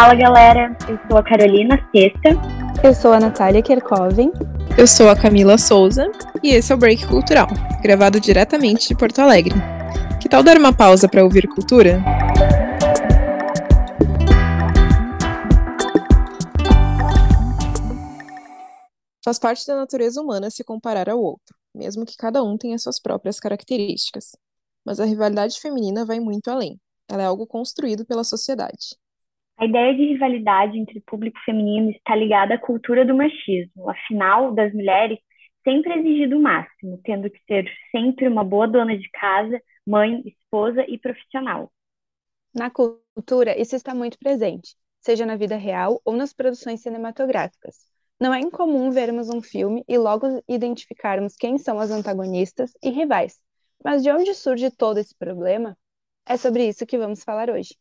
Fala galera, eu sou a Carolina Sexta. Eu sou a Natália Kerkoven. Eu sou a Camila Souza e esse é o Break Cultural, gravado diretamente de Porto Alegre. Que tal dar uma pausa para ouvir cultura? Faz parte da natureza humana se comparar ao outro, mesmo que cada um tenha suas próprias características. Mas a rivalidade feminina vai muito além. Ela é algo construído pela sociedade. A ideia de rivalidade entre público feminino está ligada à cultura do machismo. Afinal, das mulheres sempre exigido o máximo, tendo que ser sempre uma boa dona de casa, mãe, esposa e profissional. Na cultura, isso está muito presente, seja na vida real ou nas produções cinematográficas. Não é incomum vermos um filme e logo identificarmos quem são as antagonistas e rivais. Mas de onde surge todo esse problema? É sobre isso que vamos falar hoje.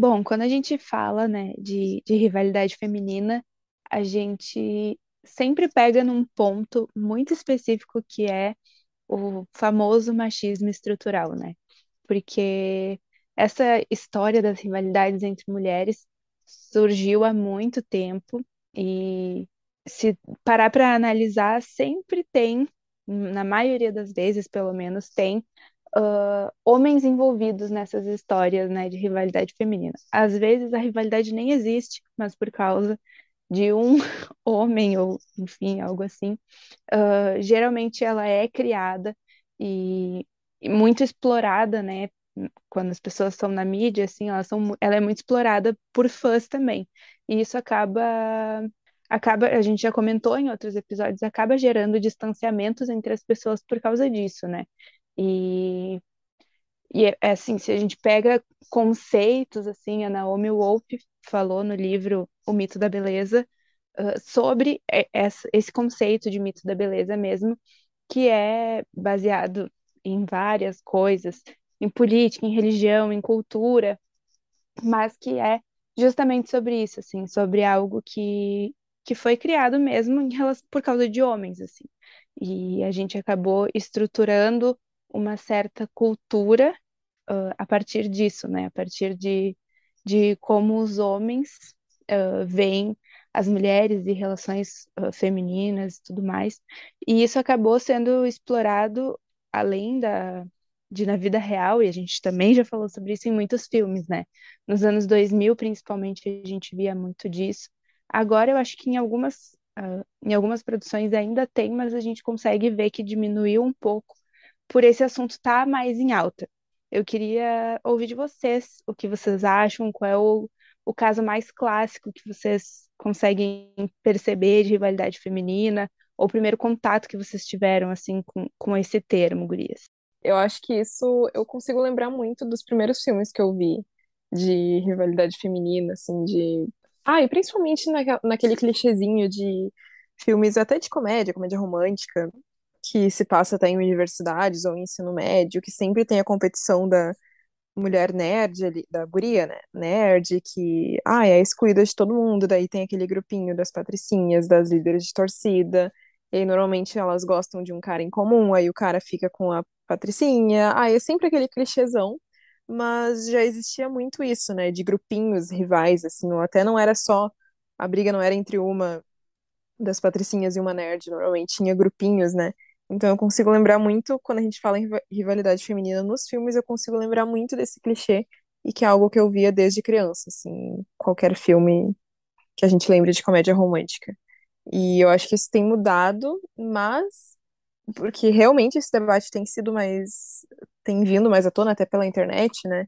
Bom, quando a gente fala, né, de, de rivalidade feminina, a gente sempre pega num ponto muito específico que é o famoso machismo estrutural, né? Porque essa história das rivalidades entre mulheres surgiu há muito tempo e se parar para analisar, sempre tem, na maioria das vezes, pelo menos, tem uh, homens envolvidos nessas histórias né, de rivalidade feminina. Às vezes a rivalidade nem existe, mas por causa de um homem, ou enfim, algo assim, uh, geralmente ela é criada e, e, muito explorada, né? Quando as pessoas estão na mídia, assim, elas são, ela é muito explorada por fãs também. E isso acaba acaba, a gente já comentou em outros episódios, acaba gerando distanciamentos entre as pessoas por causa disso, né? E, e é, é assim, se a gente pega conceitos, assim, a Naomi Wolf falou no livro O Mito da Beleza uh, sobre esse conceito de mito da beleza mesmo, que é baseado em várias coisas, em política, em religião, em cultura, mas que é justamente sobre isso, assim, sobre algo que, que foi criado mesmo em relação, por causa de homens, assim. E a gente acabou estruturando uma certa cultura uh, a partir disso, né? A partir de, de como os homens uh, veem as mulheres e relações uh, femininas e tudo mais. E isso acabou sendo explorado além da de na vida real, e a gente também já falou sobre isso em muitos filmes, né? Nos anos 2000, principalmente, a gente via muito disso. Agora eu acho que em algumas, uh, em algumas produções ainda tem, mas a gente consegue ver que diminuiu um pouco por esse assunto estar tá mais em alta. Eu queria ouvir de vocês o que vocês acham, qual é o, o caso mais clássico que vocês conseguem perceber de rivalidade feminina, ou o primeiro contato que vocês tiveram assim com, com esse termo, gurias. Eu acho que isso eu consigo lembrar muito dos primeiros filmes que eu vi de rivalidade feminina, assim, de. Ah, e principalmente na, naquele clichêzinho de filmes até de comédia, comédia romântica, que se passa até em universidades ou em ensino médio, que sempre tem a competição da mulher nerd ali, da guria, né? Nerd, que ah, é excluída de todo mundo, daí tem aquele grupinho das patricinhas, das líderes de torcida, e aí normalmente elas gostam de um cara em comum, aí o cara fica com a patricinha, ah, é sempre aquele clichêzão, mas já existia muito isso, né, de grupinhos rivais, assim, ou até não era só, a briga não era entre uma das patricinhas e uma nerd, normalmente tinha grupinhos, né, então eu consigo lembrar muito, quando a gente fala em rivalidade feminina nos filmes, eu consigo lembrar muito desse clichê e que é algo que eu via desde criança, assim, qualquer filme que a gente lembre de comédia romântica. E eu acho que isso tem mudado, mas porque realmente esse debate tem sido mais tem vindo mais à tona até pela internet, né?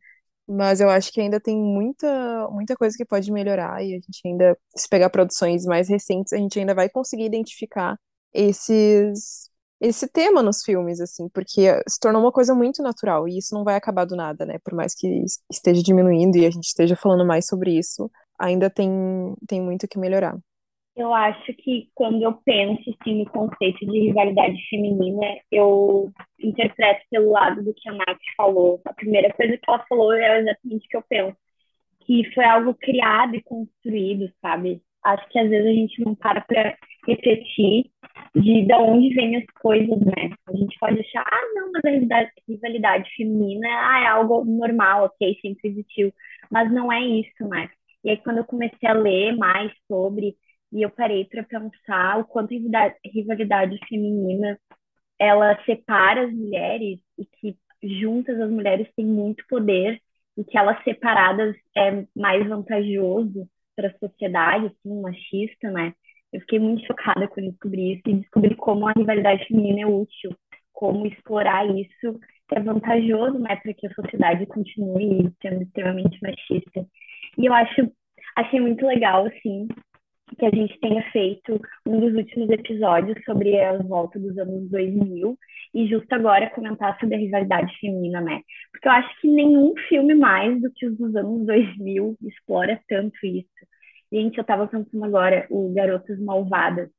Mas eu acho que ainda tem muita muita coisa que pode melhorar e a gente ainda se pegar produções mais recentes, a gente ainda vai conseguir identificar esses esse tema nos filmes, assim, porque se tornou uma coisa muito natural e isso não vai acabar do nada, né? Por mais que esteja diminuindo e a gente esteja falando mais sobre isso, ainda tem, tem muito que melhorar. Eu acho que quando eu penso assim, no conceito de rivalidade feminina, eu interpreto pelo lado do que a Nath falou. A primeira coisa que ela falou é exatamente o que eu penso, que foi algo criado e construído, sabe? Acho que às vezes a gente não para para refletir de de onde vêm as coisas, né? A gente pode achar, ah, não, mas a rivalidade, rivalidade feminina ah, é algo normal, ok, sempre existiu, mas não é isso, né? E aí, quando eu comecei a ler mais sobre, e eu parei para pensar o quanto a rivalidade feminina ela separa as mulheres e que juntas as mulheres têm muito poder e que elas separadas é mais vantajoso para a sociedade, assim, machista, né? Eu fiquei muito chocada quando descobri isso e descobri como a rivalidade feminina é útil, como explorar isso é vantajoso, né, para que a sociedade continue sendo extremamente machista. E eu acho, achei muito legal, assim, que a gente tenha feito um dos últimos episódios sobre a volta dos anos 2000 e justo agora comentar sobre a rivalidade feminina, né? Porque eu acho que nenhum filme mais do que os dos anos 2000 explora tanto isso. Gente, eu tava pensando agora, o Garotas Malvadas.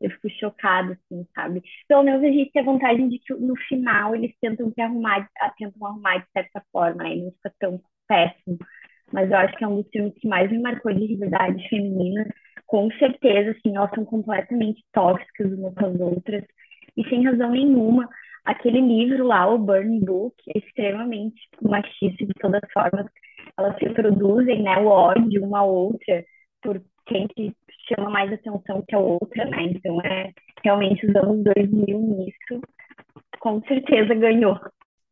Eu fico chocada, assim, sabe? Pelo menos a gente tem a vantagem de que no final eles tentam se arrumar, tentam arrumar de certa forma, né? Não fica tão péssimo. Mas eu acho que é um dos filmes que mais me marcou de rivalidade feminina. Com certeza, assim, elas são completamente tóxicas umas com as outras. E sem razão nenhuma. Aquele livro lá, o Burn Book, é extremamente machista de todas as formas. Elas reproduzem, né, o ódio uma à outra por quem que chama mais atenção que a outra, né? Então é realmente os anos 2000 nisso, com certeza ganhou.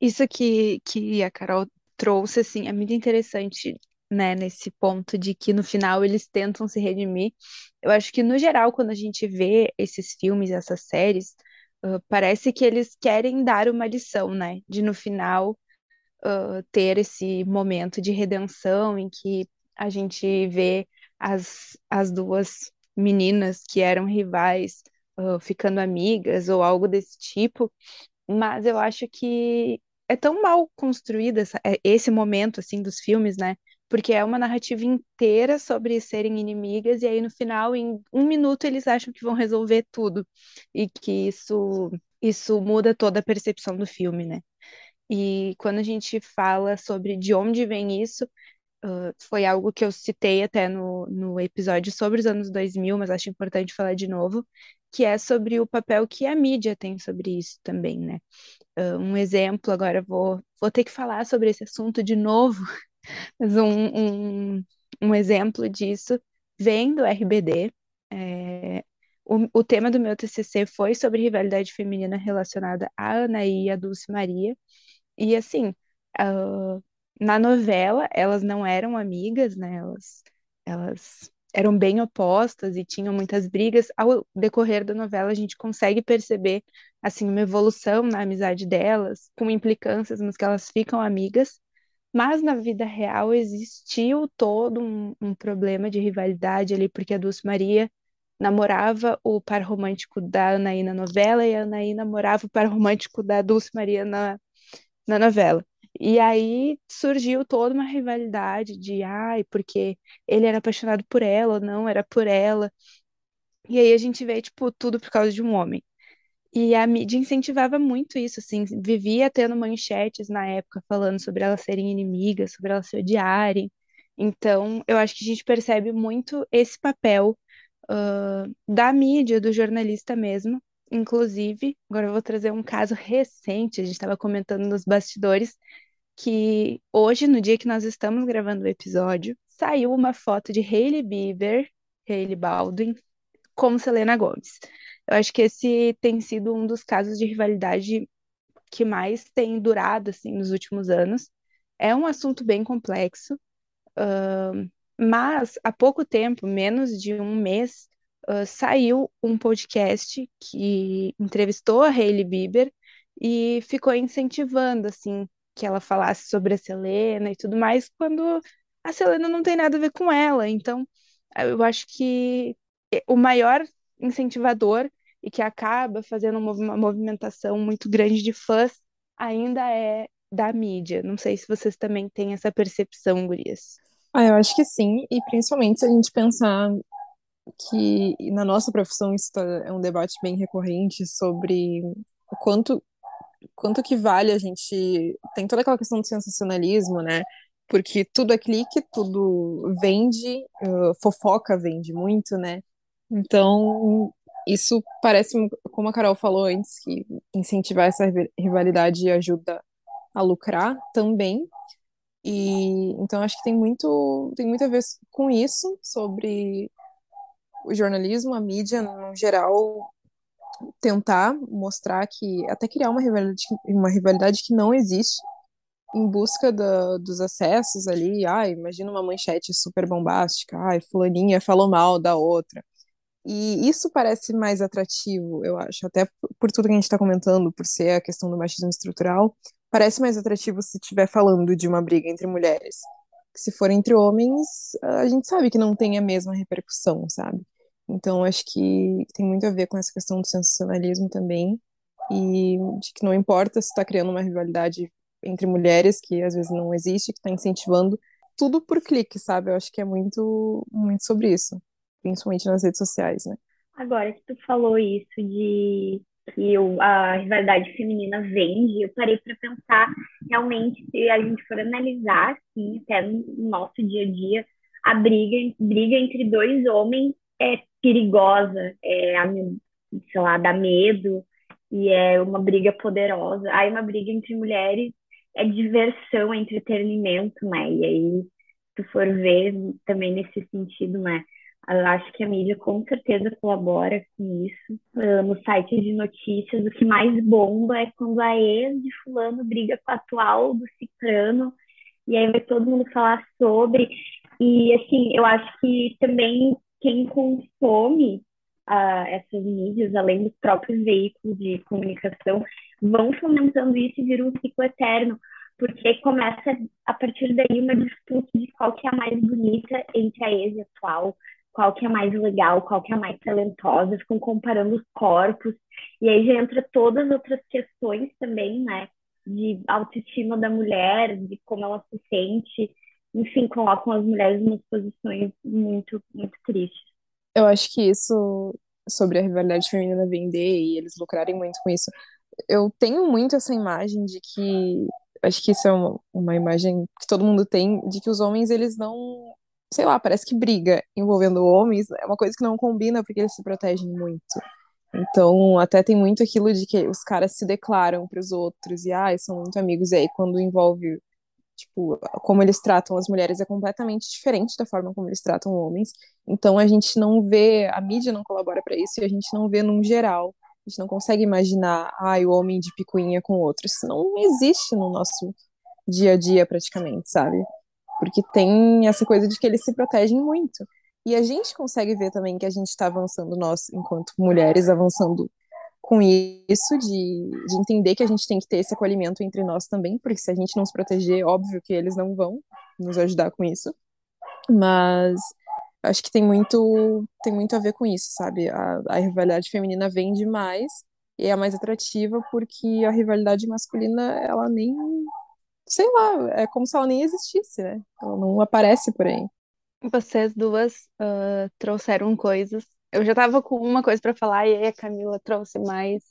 Isso que, que a Carol trouxe, assim, é muito interessante, né, nesse ponto de que no final eles tentam se redimir. Eu acho que, no geral, quando a gente vê esses filmes, essas séries, uh, parece que eles querem dar uma lição, né? De no final uh, ter esse momento de redenção em que a gente vê as, as duas meninas que eram rivais uh, ficando amigas ou algo desse tipo, mas eu acho que é tão mal construída essa, é, esse momento assim dos filmes, né? Porque é uma narrativa inteira sobre serem inimigas e aí no final, em um minuto, eles acham que vão resolver tudo e que isso isso muda toda a percepção do filme, né? E quando a gente fala sobre de onde vem isso, Uh, foi algo que eu citei até no, no episódio sobre os anos 2000, mas acho importante falar de novo, que é sobre o papel que a mídia tem sobre isso também, né? Uh, um exemplo, agora vou, vou ter que falar sobre esse assunto de novo, mas um, um, um exemplo disso vem do RBD. É, o, o tema do meu TCC foi sobre rivalidade feminina relacionada a Anaí e a Dulce Maria, e assim, uh, na novela, elas não eram amigas, né? Elas, elas eram bem opostas e tinham muitas brigas. Ao decorrer da novela, a gente consegue perceber assim uma evolução na amizade delas, com implicâncias, mas que elas ficam amigas. Mas na vida real existiu todo um, um problema de rivalidade ali, porque a Dulce Maria namorava o par romântico da Anaí na novela e a Anaí namorava o par romântico da Dulce Maria na, na novela. E aí surgiu toda uma rivalidade de, ai, porque ele era apaixonado por ela, ou não era por ela. E aí a gente vê, tipo, tudo por causa de um homem. E a mídia incentivava muito isso, assim, vivia tendo manchetes na época falando sobre elas serem inimigas, sobre elas se odiarem. Então, eu acho que a gente percebe muito esse papel uh, da mídia, do jornalista mesmo. Inclusive, agora eu vou trazer um caso recente, a gente estava comentando nos bastidores, que hoje, no dia que nós estamos gravando o episódio, saiu uma foto de Hailey Bieber, Hailey Baldwin, com Selena Gomez. Eu acho que esse tem sido um dos casos de rivalidade que mais tem durado assim nos últimos anos. É um assunto bem complexo, uh, mas há pouco tempo, menos de um mês, uh, saiu um podcast que entrevistou a Hailey Bieber e ficou incentivando assim que ela falasse sobre a Selena e tudo mais, quando a Selena não tem nada a ver com ela. Então, eu acho que o maior incentivador e que acaba fazendo uma movimentação muito grande de fãs ainda é da mídia. Não sei se vocês também têm essa percepção, Gurias. Ah, eu acho que sim, e principalmente se a gente pensar que na nossa profissão isso tá, é um debate bem recorrente sobre o quanto quanto que vale a gente. Tem toda aquela questão do sensacionalismo, né? Porque tudo é clique, tudo vende, uh, fofoca vende muito, né? Então, Isso parece, como a Carol falou antes, que incentivar essa rivalidade ajuda a lucrar também. E então acho que tem muito, tem muito a ver com isso, sobre o jornalismo, a mídia no geral tentar mostrar que até criar uma rivalidade, uma rivalidade que não existe em busca da, dos acessos ali. Ah, imagina uma manchete super bombástica. Ai, fulaninha falou mal da outra. E isso parece mais atrativo, eu acho, até por tudo que a gente está comentando, por ser a questão do machismo estrutural, parece mais atrativo se estiver falando de uma briga entre mulheres. Se for entre homens, a gente sabe que não tem a mesma repercussão, sabe? Então, acho que tem muito a ver com essa questão do sensacionalismo também, e de que não importa se está criando uma rivalidade entre mulheres, que às vezes não existe, que está incentivando tudo por clique, sabe? Eu acho que é muito, muito sobre isso, principalmente nas redes sociais, né? Agora que tu falou isso de que a rivalidade feminina vende, eu parei para pensar realmente se a gente for analisar, assim, até no nosso dia a dia, a briga, briga entre dois homens é perigosa, é, sei lá, dá medo, e é uma briga poderosa. Aí uma briga entre mulheres é diversão, é entretenimento, né? E aí, se for ver também nesse sentido, né? Eu acho que a mídia com certeza colabora com isso. Uh, no site de notícias, o que mais bomba é quando a ex de fulano briga com a atual do cicrano, e aí vai todo mundo falar sobre. E, assim, eu acho que também quem consome uh, essas mídias, além dos próprios veículos de comunicação, vão fomentando isso e vira um ciclo eterno, porque começa a partir daí uma disputa de qual que é a mais bonita entre a ex e a atual, qual que é mais legal, qual que é mais talentosa, ficam comparando os corpos, e aí já entra todas as outras questões também, né, de autoestima da mulher, de como ela se sente, enfim, colocam as mulheres em posições muito, muito tristes. Eu acho que isso, sobre a rivalidade feminina vender e eles lucrarem muito com isso, eu tenho muito essa imagem de que, acho que isso é uma, uma imagem que todo mundo tem, de que os homens, eles não, sei lá, parece que briga envolvendo homens, é uma coisa que não combina porque eles se protegem muito. Então, até tem muito aquilo de que os caras se declaram para os outros e, ah, são muito amigos. E aí, quando envolve Tipo, como eles tratam as mulheres é completamente diferente da forma como eles tratam homens. Então a gente não vê, a mídia não colabora para isso e a gente não vê num geral. A gente não consegue imaginar, ai, o homem de picuinha com outro. Isso não existe no nosso dia a dia praticamente, sabe? Porque tem essa coisa de que eles se protegem muito. E a gente consegue ver também que a gente está avançando, nós, enquanto mulheres, avançando com isso, de, de entender que a gente tem que ter esse acolhimento entre nós também, porque se a gente não se proteger, óbvio que eles não vão nos ajudar com isso. Mas acho que tem muito, tem muito a ver com isso, sabe? A, a rivalidade feminina vem demais e é mais atrativa porque a rivalidade masculina, ela nem. Sei lá, é como se ela nem existisse, né? Ela não aparece por aí. Vocês duas uh, trouxeram coisas eu já estava com uma coisa para falar e aí a Camila trouxe mais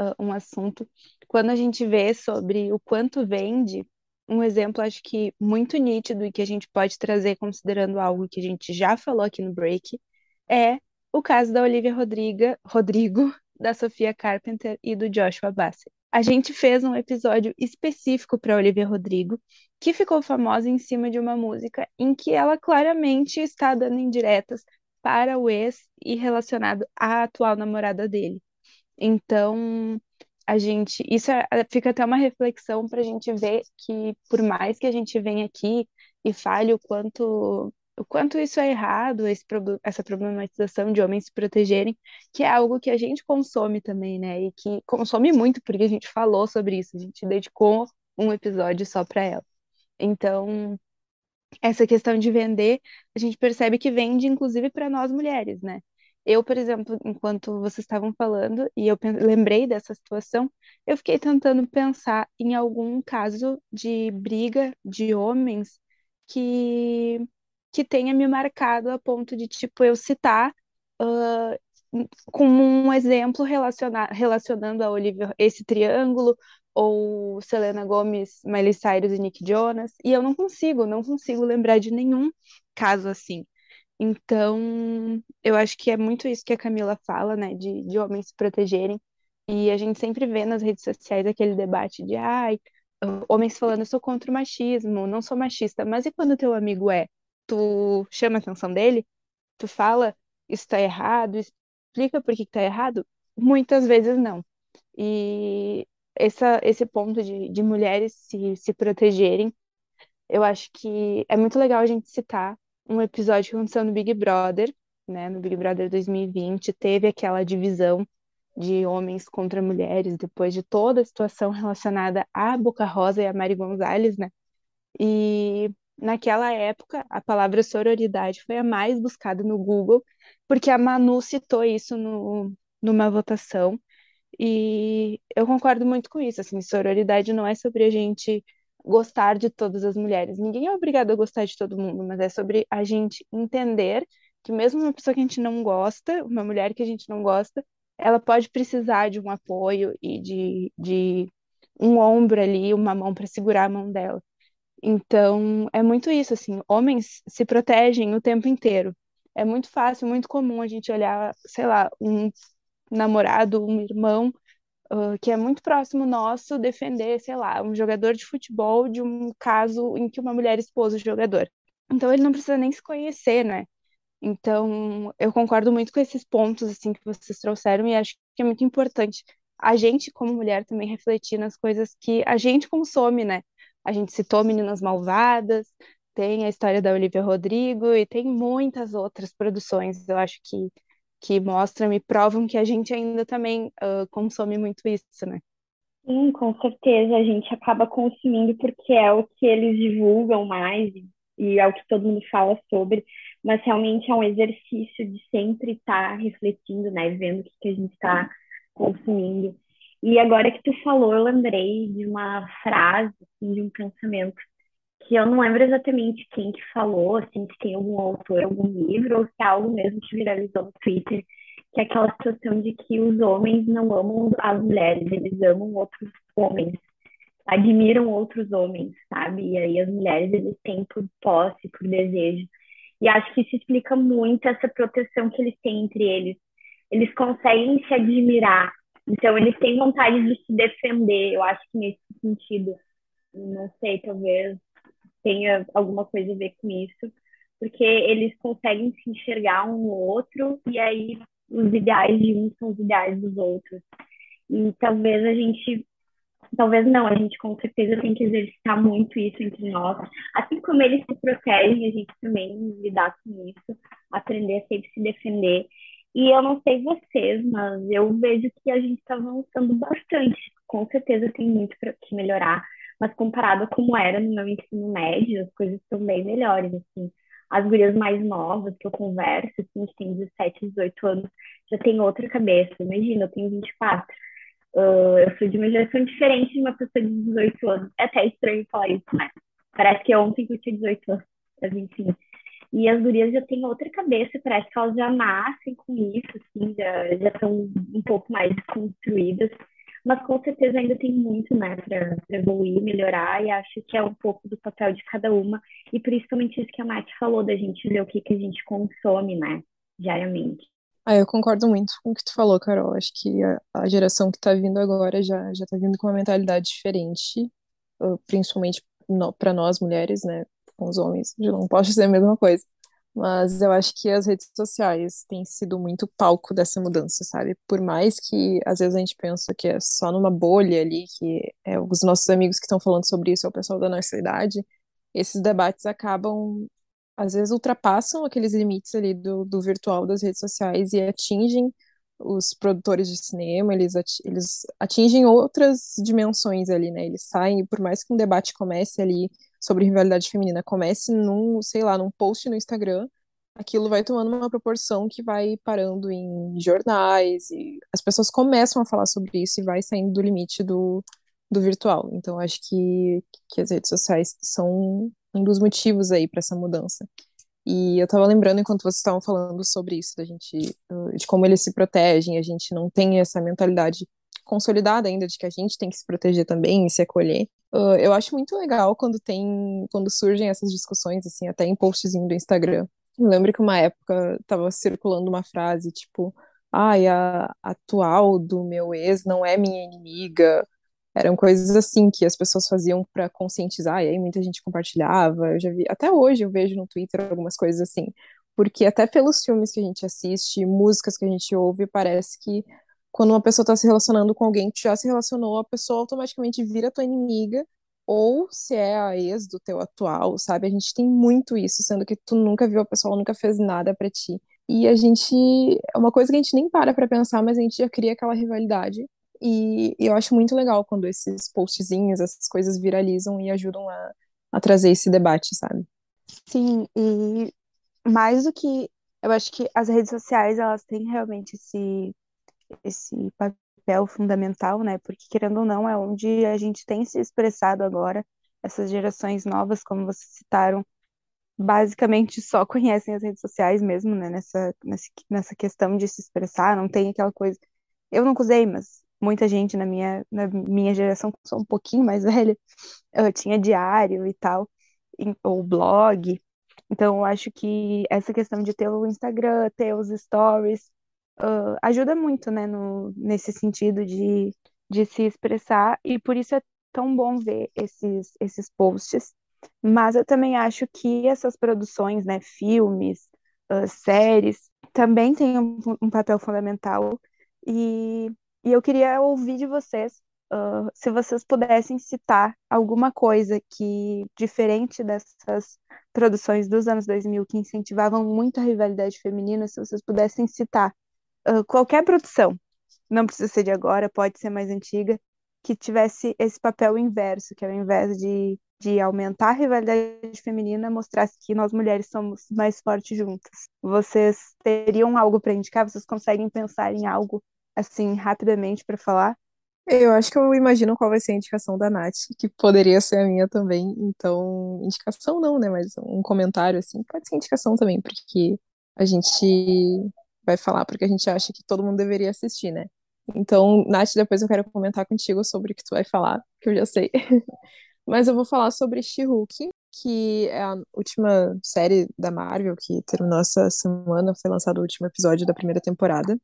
uh, um assunto. Quando a gente vê sobre o quanto vende, um exemplo acho que muito nítido e que a gente pode trazer considerando algo que a gente já falou aqui no break é o caso da Olivia Rodriga, Rodrigo, da Sofia Carpenter e do Joshua Bassett. A gente fez um episódio específico para Olivia Rodrigo, que ficou famosa em cima de uma música em que ela claramente está dando indiretas para o ex e relacionado à atual namorada dele. Então, a gente, isso é, fica até uma reflexão para a gente ver que por mais que a gente venha aqui e fale o quanto o quanto isso é errado, esse, essa problematização de homens se protegerem, que é algo que a gente consome também, né? E que consome muito, porque a gente falou sobre isso, a gente dedicou um episódio só para ela. Então, essa questão de vender, a gente percebe que vende inclusive para nós mulheres, né? Eu, por exemplo, enquanto vocês estavam falando e eu lembrei dessa situação, eu fiquei tentando pensar em algum caso de briga de homens que que tenha me marcado a ponto de tipo eu citar uh, como um exemplo relaciona relacionando a Olivia esse triângulo ou Selena Gomez, Miley Cyrus e Nick Jonas, e eu não consigo, não consigo lembrar de nenhum caso assim. Então, eu acho que é muito isso que a Camila fala, né, de, de homens se protegerem. E a gente sempre vê nas redes sociais aquele debate de, ai, homens falando, eu sou contra o machismo, não sou machista. Mas e quando teu amigo é? Tu chama a atenção dele? Tu fala, isso tá errado? Explica por que que tá errado? Muitas vezes não. E essa, esse ponto de, de mulheres se, se protegerem, eu acho que é muito legal a gente citar um episódio que aconteceu no Big Brother, né? No Big Brother 2020, teve aquela divisão de homens contra mulheres, depois de toda a situação relacionada à Boca Rosa e a Mari Gonzalez, né? E naquela época, a palavra sororidade foi a mais buscada no Google, porque a Manu citou isso no, numa votação, e eu concordo muito com isso, assim, sororidade não é sobre a gente gostar de todas as mulheres. Ninguém é obrigado a gostar de todo mundo, mas é sobre a gente entender que mesmo uma pessoa que a gente não gosta, uma mulher que a gente não gosta, ela pode precisar de um apoio e de, de um ombro ali, uma mão para segurar a mão dela. Então, é muito isso, assim, homens se protegem o tempo inteiro. É muito fácil, muito comum a gente olhar, sei lá, um namorado, um irmão, uh, que é muito próximo nosso, defender, sei lá, um jogador de futebol de um caso em que uma mulher expôs o jogador. Então, ele não precisa nem se conhecer, né? Então, eu concordo muito com esses pontos assim que vocês trouxeram e acho que é muito importante a gente, como mulher, também refletir nas coisas que a gente consome, né? A gente citou Meninas Malvadas, tem a história da Olivia Rodrigo e tem muitas outras produções, eu acho que, que mostram e provam que a gente ainda também uh, consome muito isso, né? Sim, com certeza. A gente acaba consumindo porque é o que eles divulgam mais e é o que todo mundo fala sobre mas realmente é um exercício de sempre estar tá refletindo, né, vendo o que, que a gente está consumindo. E agora que tu falou, eu lembrei de uma frase, assim, de um pensamento que eu não lembro exatamente quem que falou, assim, se tem algum autor, algum livro, ou se é algo mesmo que viralizou no Twitter, que é aquela situação de que os homens não amam as mulheres, eles amam outros homens, admiram outros homens, sabe? E aí as mulheres, eles têm por posse, por desejo. E acho que isso explica muito essa proteção que eles têm entre eles. Eles conseguem se admirar, então eles têm vontade de se defender. Eu acho que nesse sentido, não sei, talvez tenha alguma coisa a ver com isso, porque eles conseguem se enxergar um no outro e aí os ideais de um são os ideais dos outros. E talvez a gente Talvez não, a gente com certeza tem que exercitar muito isso entre nós. Assim como eles se protegem, a gente também lidar com isso, aprender a sempre se defender. E eu não sei vocês, mas eu vejo que a gente está avançando bastante. Com certeza tem muito para que melhorar, mas comparado a como era no meu ensino médio, as coisas estão bem melhores, assim. As gurias mais novas que eu converso, assim, que tem 17, 18 anos, já tem outra cabeça. Imagina, eu tenho 24 Uh, eu sou de uma geração diferente de uma pessoa de 18 anos. É até estranho falar isso, né? Parece que é ontem que eu tinha 18 anos, mas. E as gurias já têm outra cabeça, parece que elas já nascem com isso, assim, já, já são um pouco mais construídas. Mas com certeza ainda tem muito, né, para evoluir, melhorar, e acho que é um pouco do papel de cada uma. E principalmente isso que a Nath falou, da gente ver o que, que a gente consome, né, diariamente. Ah, eu concordo muito com o que tu falou, Carol. Acho que a, a geração que tá vindo agora já, já tá vindo com uma mentalidade diferente, uh, principalmente para nós mulheres, né? Com os homens, eu não posso dizer a mesma coisa. Mas eu acho que as redes sociais têm sido muito palco dessa mudança, sabe? Por mais que às vezes a gente pensa que é só numa bolha ali, que é os nossos amigos que estão falando sobre isso, é o pessoal da nossa idade, esses debates acabam às vezes ultrapassam aqueles limites ali do, do virtual das redes sociais e atingem os produtores de cinema, eles, eles atingem outras dimensões ali, né? Eles saem, por mais que um debate comece ali sobre rivalidade feminina, comece num, sei lá, num post no Instagram, aquilo vai tomando uma proporção que vai parando em jornais e as pessoas começam a falar sobre isso e vai saindo do limite do, do virtual. Então, acho que, que as redes sociais são um dos motivos aí para essa mudança. E eu estava lembrando enquanto vocês estavam falando sobre isso, da gente, de como eles se protegem, a gente não tem essa mentalidade consolidada ainda de que a gente tem que se proteger também e se acolher. eu acho muito legal quando tem, quando surgem essas discussões, assim, até em postzinho do Instagram, Eu lembro que uma época tava circulando uma frase tipo, ai, a a atual do meu ex não é minha inimiga. Eram coisas assim que as pessoas faziam pra conscientizar, e aí muita gente compartilhava. Eu já vi, até hoje eu vejo no Twitter algumas coisas assim, porque até pelos filmes que a gente assiste, músicas que a gente ouve, parece que quando uma pessoa tá se relacionando com alguém que já se relacionou, a pessoa automaticamente vira tua inimiga, ou se é a ex do teu atual, sabe? A gente tem muito isso, sendo que tu nunca viu a pessoa, ela nunca fez nada pra ti. E a gente, é uma coisa que a gente nem para pra pensar, mas a gente já cria aquela rivalidade. E, e eu acho muito legal quando esses postzinhos, essas coisas viralizam e ajudam a, a trazer esse debate, sabe? Sim, e mais do que eu acho que as redes sociais elas têm realmente esse esse papel fundamental, né? Porque querendo ou não é onde a gente tem se expressado agora. Essas gerações novas, como vocês citaram, basicamente só conhecem as redes sociais mesmo, né? Nessa, nessa, questão de se expressar, não tem aquela coisa. Eu nunca usei, mas muita gente na minha, na minha geração, só um pouquinho mais velha, eu tinha diário e tal, ou blog. Então, eu acho que essa questão de ter o Instagram, ter os stories, uh, ajuda muito, né, no, nesse sentido de, de se expressar, e por isso é tão bom ver esses, esses posts. Mas eu também acho que essas produções, né, filmes, uh, séries, também têm um, um papel fundamental. E, e eu queria ouvir de vocês Uh, se vocês pudessem citar alguma coisa que, diferente dessas produções dos anos 2000 que incentivavam muito a rivalidade feminina, se vocês pudessem citar uh, qualquer produção, não precisa ser de agora, pode ser mais antiga, que tivesse esse papel inverso, que ao invés de, de aumentar a rivalidade feminina, mostrasse que nós mulheres somos mais fortes juntas. Vocês teriam algo para indicar? Vocês conseguem pensar em algo assim rapidamente para falar? Eu acho que eu imagino qual vai ser a indicação da Nath, que poderia ser a minha também. Então, indicação não, né? Mas um comentário assim, pode ser indicação também, porque a gente vai falar porque a gente acha que todo mundo deveria assistir, né? Então, Nath, depois eu quero comentar contigo sobre o que tu vai falar, que eu já sei. Mas eu vou falar sobre She-Hulk, que é a última série da Marvel que terminou essa semana, foi lançado o último episódio da primeira temporada.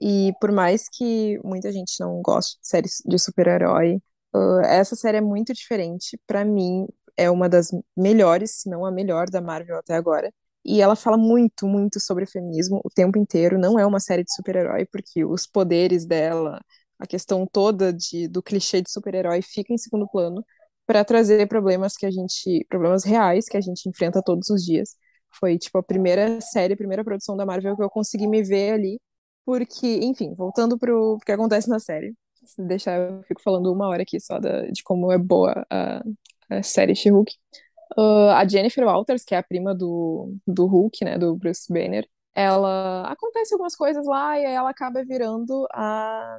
E por mais que muita gente não goste de séries de super-herói, essa série é muito diferente. Para mim, é uma das melhores, se não a melhor da Marvel até agora. E ela fala muito, muito sobre feminismo o tempo inteiro. Não é uma série de super-herói, porque os poderes dela, a questão toda de, do clichê de super-herói fica em segundo plano para trazer problemas que a gente, problemas reais que a gente enfrenta todos os dias. Foi tipo a primeira série, a primeira produção da Marvel que eu consegui me ver ali porque, enfim, voltando pro que acontece na série. Se deixar, eu fico falando uma hora aqui só da, de como é boa a, a série She-Hulk. Uh, a Jennifer Walters, que é a prima do, do Hulk, né, do Bruce Banner, ela acontece algumas coisas lá e aí ela acaba virando a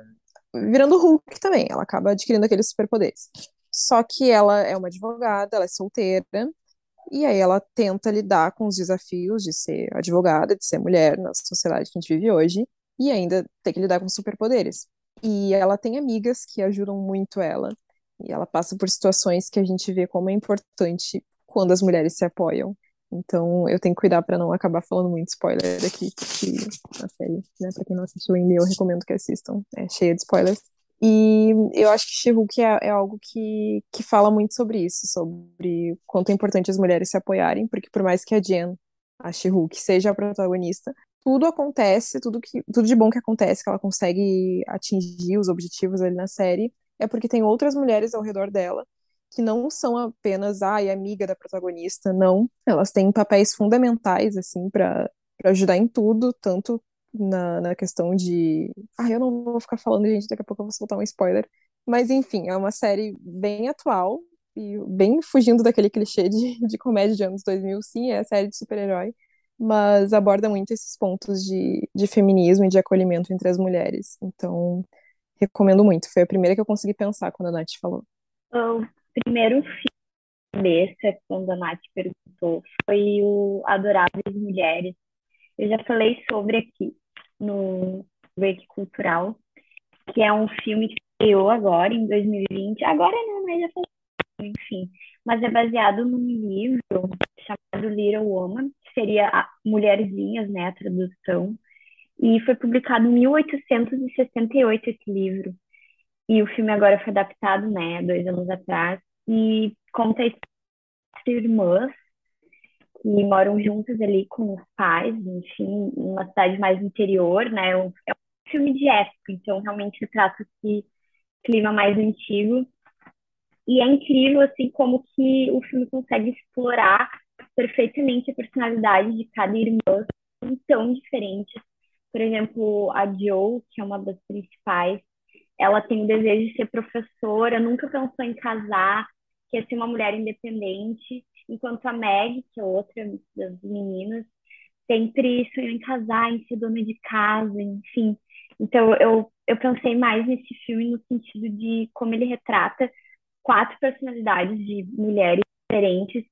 virando Hulk também. Ela acaba adquirindo aqueles superpoderes. Só que ela é uma advogada, ela é solteira, e aí ela tenta lidar com os desafios de ser advogada, de ser mulher na sociedade que a gente vive hoje e ainda ter que lidar com superpoderes. E ela tem amigas que ajudam muito ela. E ela passa por situações que a gente vê como é importante quando as mulheres se apoiam. Então eu tenho que cuidar para não acabar falando muito spoiler aqui, porque a série, né, pra quem não assistiu ainda, eu recomendo que assistam. É cheia de spoilers. E eu acho que She-Hulk é, é, algo que, que fala muito sobre isso, sobre quanto é importante as mulheres se apoiarem, porque por mais que a Jen, a She-Hulk, seja a protagonista, tudo acontece, tudo, que, tudo de bom que acontece, que ela consegue atingir os objetivos ali na série, é porque tem outras mulheres ao redor dela que não são apenas a ah, amiga da protagonista, não. Elas têm papéis fundamentais, assim, para ajudar em tudo, tanto na, na questão de. Ah, eu não vou ficar falando, gente, daqui a pouco eu vou soltar um spoiler. Mas, enfim, é uma série bem atual e bem fugindo daquele clichê de, de comédia de anos 2000. Sim, é a série de super-herói, mas aborda muito esses pontos de, de feminismo e de acolhimento entre as mulheres. Então, recomendo muito. Foi a primeira que eu consegui pensar quando a Nath falou. Primeiro filme desse, quando a Nath perguntou, foi o Adoráveis Mulheres. Eu já falei sobre aqui no Break Cultural, que é um filme que estreou agora, em 2020. Agora não, mas já foi, enfim. Mas é baseado num livro chamado Little Woman, seria a Mulherzinhas, né, a tradução. E foi publicado em 1868 esse livro. E o filme agora foi adaptado, né, dois anos atrás. E conta a história de irmãs que moram juntas ali com os pais, enfim, em uma cidade mais interior, né? É um filme de época, então realmente trata esse clima mais antigo. E é incrível, assim, como que o filme consegue explorar perfeitamente a personalidade de cada irmã, tão diferentes. Por exemplo, a Joe, que é uma das principais, ela tem o desejo de ser professora, nunca pensou em casar, quer ser uma mulher independente, enquanto a Meg, que é outra das meninas, sempre sonhou em casar, em ser dona de casa, enfim. Então, eu, eu pensei mais nesse filme no sentido de como ele retrata quatro personalidades de mulheres diferentes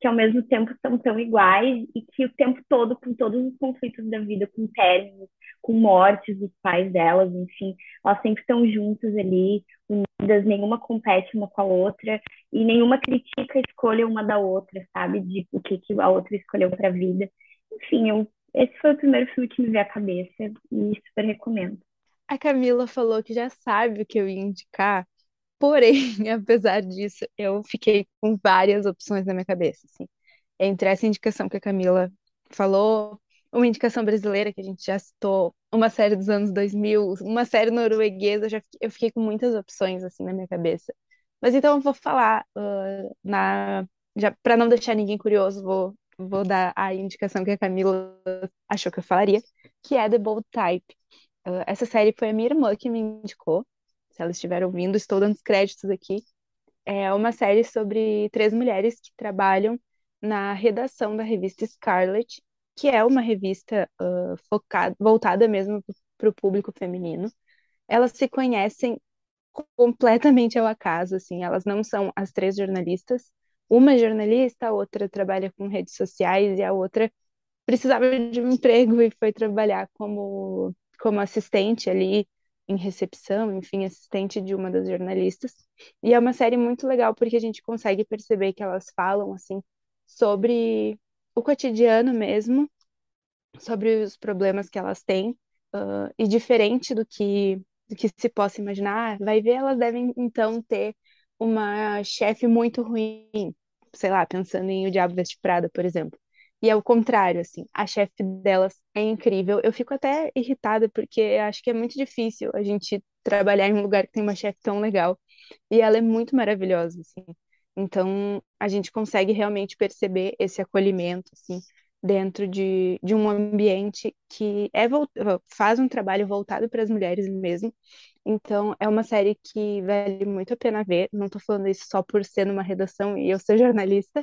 que ao mesmo tempo são tão iguais e que o tempo todo, com todos os conflitos da vida, com términos, com mortes dos pais delas, enfim, elas sempre estão juntas ali, unidas, nenhuma compete uma com a outra e nenhuma critica a escolha uma da outra, sabe? De o que, que a outra escolheu para a vida. Enfim, eu, esse foi o primeiro filme que me veio à cabeça e super recomendo. A Camila falou que já sabe o que eu ia indicar, porém, apesar disso, eu fiquei com várias opções na minha cabeça, assim. Entre essa indicação que a Camila falou, uma indicação brasileira que a gente já citou, uma série dos anos 2000, uma série norueguesa, já, eu fiquei com muitas opções assim na minha cabeça. Mas então eu vou falar uh, na não deixar ninguém curioso, vou vou dar a indicação que a Camila achou que eu falaria, que é The Bold Type. Uh, essa série foi a minha irmã que me indicou. Se ela estiver ouvindo, estou dando os créditos aqui. É uma série sobre três mulheres que trabalham na redação da revista Scarlet, que é uma revista uh, focada, voltada mesmo para o público feminino. Elas se conhecem completamente ao acaso, assim, elas não são as três jornalistas. Uma é jornalista, a outra trabalha com redes sociais e a outra precisava de um emprego e foi trabalhar como, como assistente ali em recepção, enfim, assistente de uma das jornalistas. E é uma série muito legal porque a gente consegue perceber que elas falam assim sobre o cotidiano mesmo, sobre os problemas que elas têm, uh, e diferente do que, do que se possa imaginar, vai ver, elas devem então ter uma chefe muito ruim, sei lá, pensando em O Diabo Veste Prada, por exemplo. E é o contrário, assim, a chefe delas é incrível. Eu fico até irritada porque acho que é muito difícil a gente trabalhar em um lugar que tem uma chefe tão legal. E ela é muito maravilhosa, assim. Então, a gente consegue realmente perceber esse acolhimento, assim, dentro de, de um ambiente que é faz um trabalho voltado para as mulheres mesmo. Então, é uma série que vale muito a pena ver. Não estou falando isso só por ser numa redação e eu ser jornalista,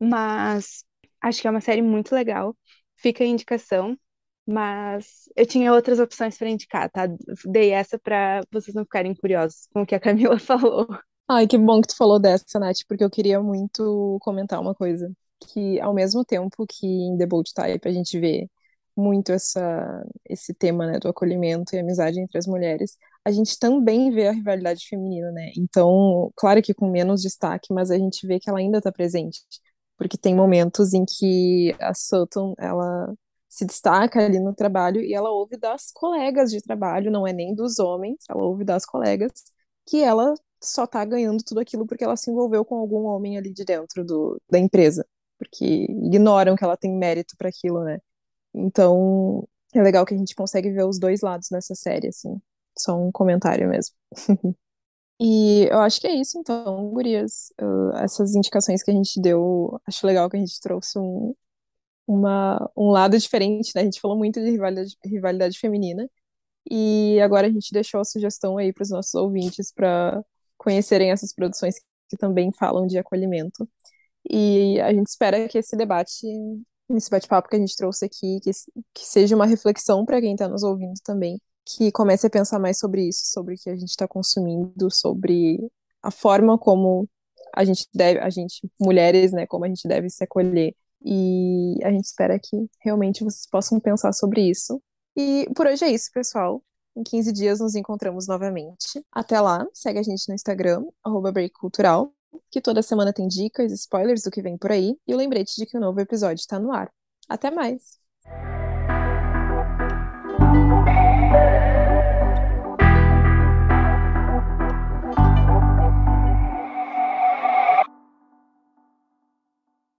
mas acho que é uma série muito legal. Fica a indicação, mas eu tinha outras opções para indicar, tá? Dei essa para vocês não ficarem curiosos com o que a Camila falou. Ai, que bom que tu falou dessa, Nath, porque eu queria muito comentar uma coisa. Que ao mesmo tempo que em The Bold Type a gente vê muito essa, esse tema, né, do acolhimento e amizade entre as mulheres, a gente também vê a rivalidade feminina, né? Então, claro que com menos destaque, mas a gente vê que ela ainda está presente. Porque tem momentos em que a Sutton, ela se destaca ali no trabalho e ela ouve das colegas de trabalho, não é nem dos homens, ela ouve das colegas, que ela só tá ganhando tudo aquilo porque ela se envolveu com algum homem ali de dentro do, da empresa, porque ignoram que ela tem mérito para aquilo, né? Então, é legal que a gente consegue ver os dois lados nessa série, assim. Só um comentário mesmo. E eu acho que é isso, então, gurias. Uh, essas indicações que a gente deu, acho legal que a gente trouxe um, uma, um lado diferente, né? A gente falou muito de rivalidade, rivalidade feminina. E agora a gente deixou a sugestão aí para os nossos ouvintes para conhecerem essas produções que também falam de acolhimento. E a gente espera que esse debate, esse bate-papo que a gente trouxe aqui, que, que seja uma reflexão para quem está nos ouvindo também, que comece a pensar mais sobre isso, sobre o que a gente está consumindo, sobre a forma como a gente deve, a gente, mulheres, né, como a gente deve se acolher. E a gente espera que realmente vocês possam pensar sobre isso. E por hoje é isso, pessoal. Em 15 dias nos encontramos novamente. Até lá, segue a gente no Instagram, breakcultural, que toda semana tem dicas, spoilers do que vem por aí e o lembrete de que o um novo episódio está no ar. Até mais.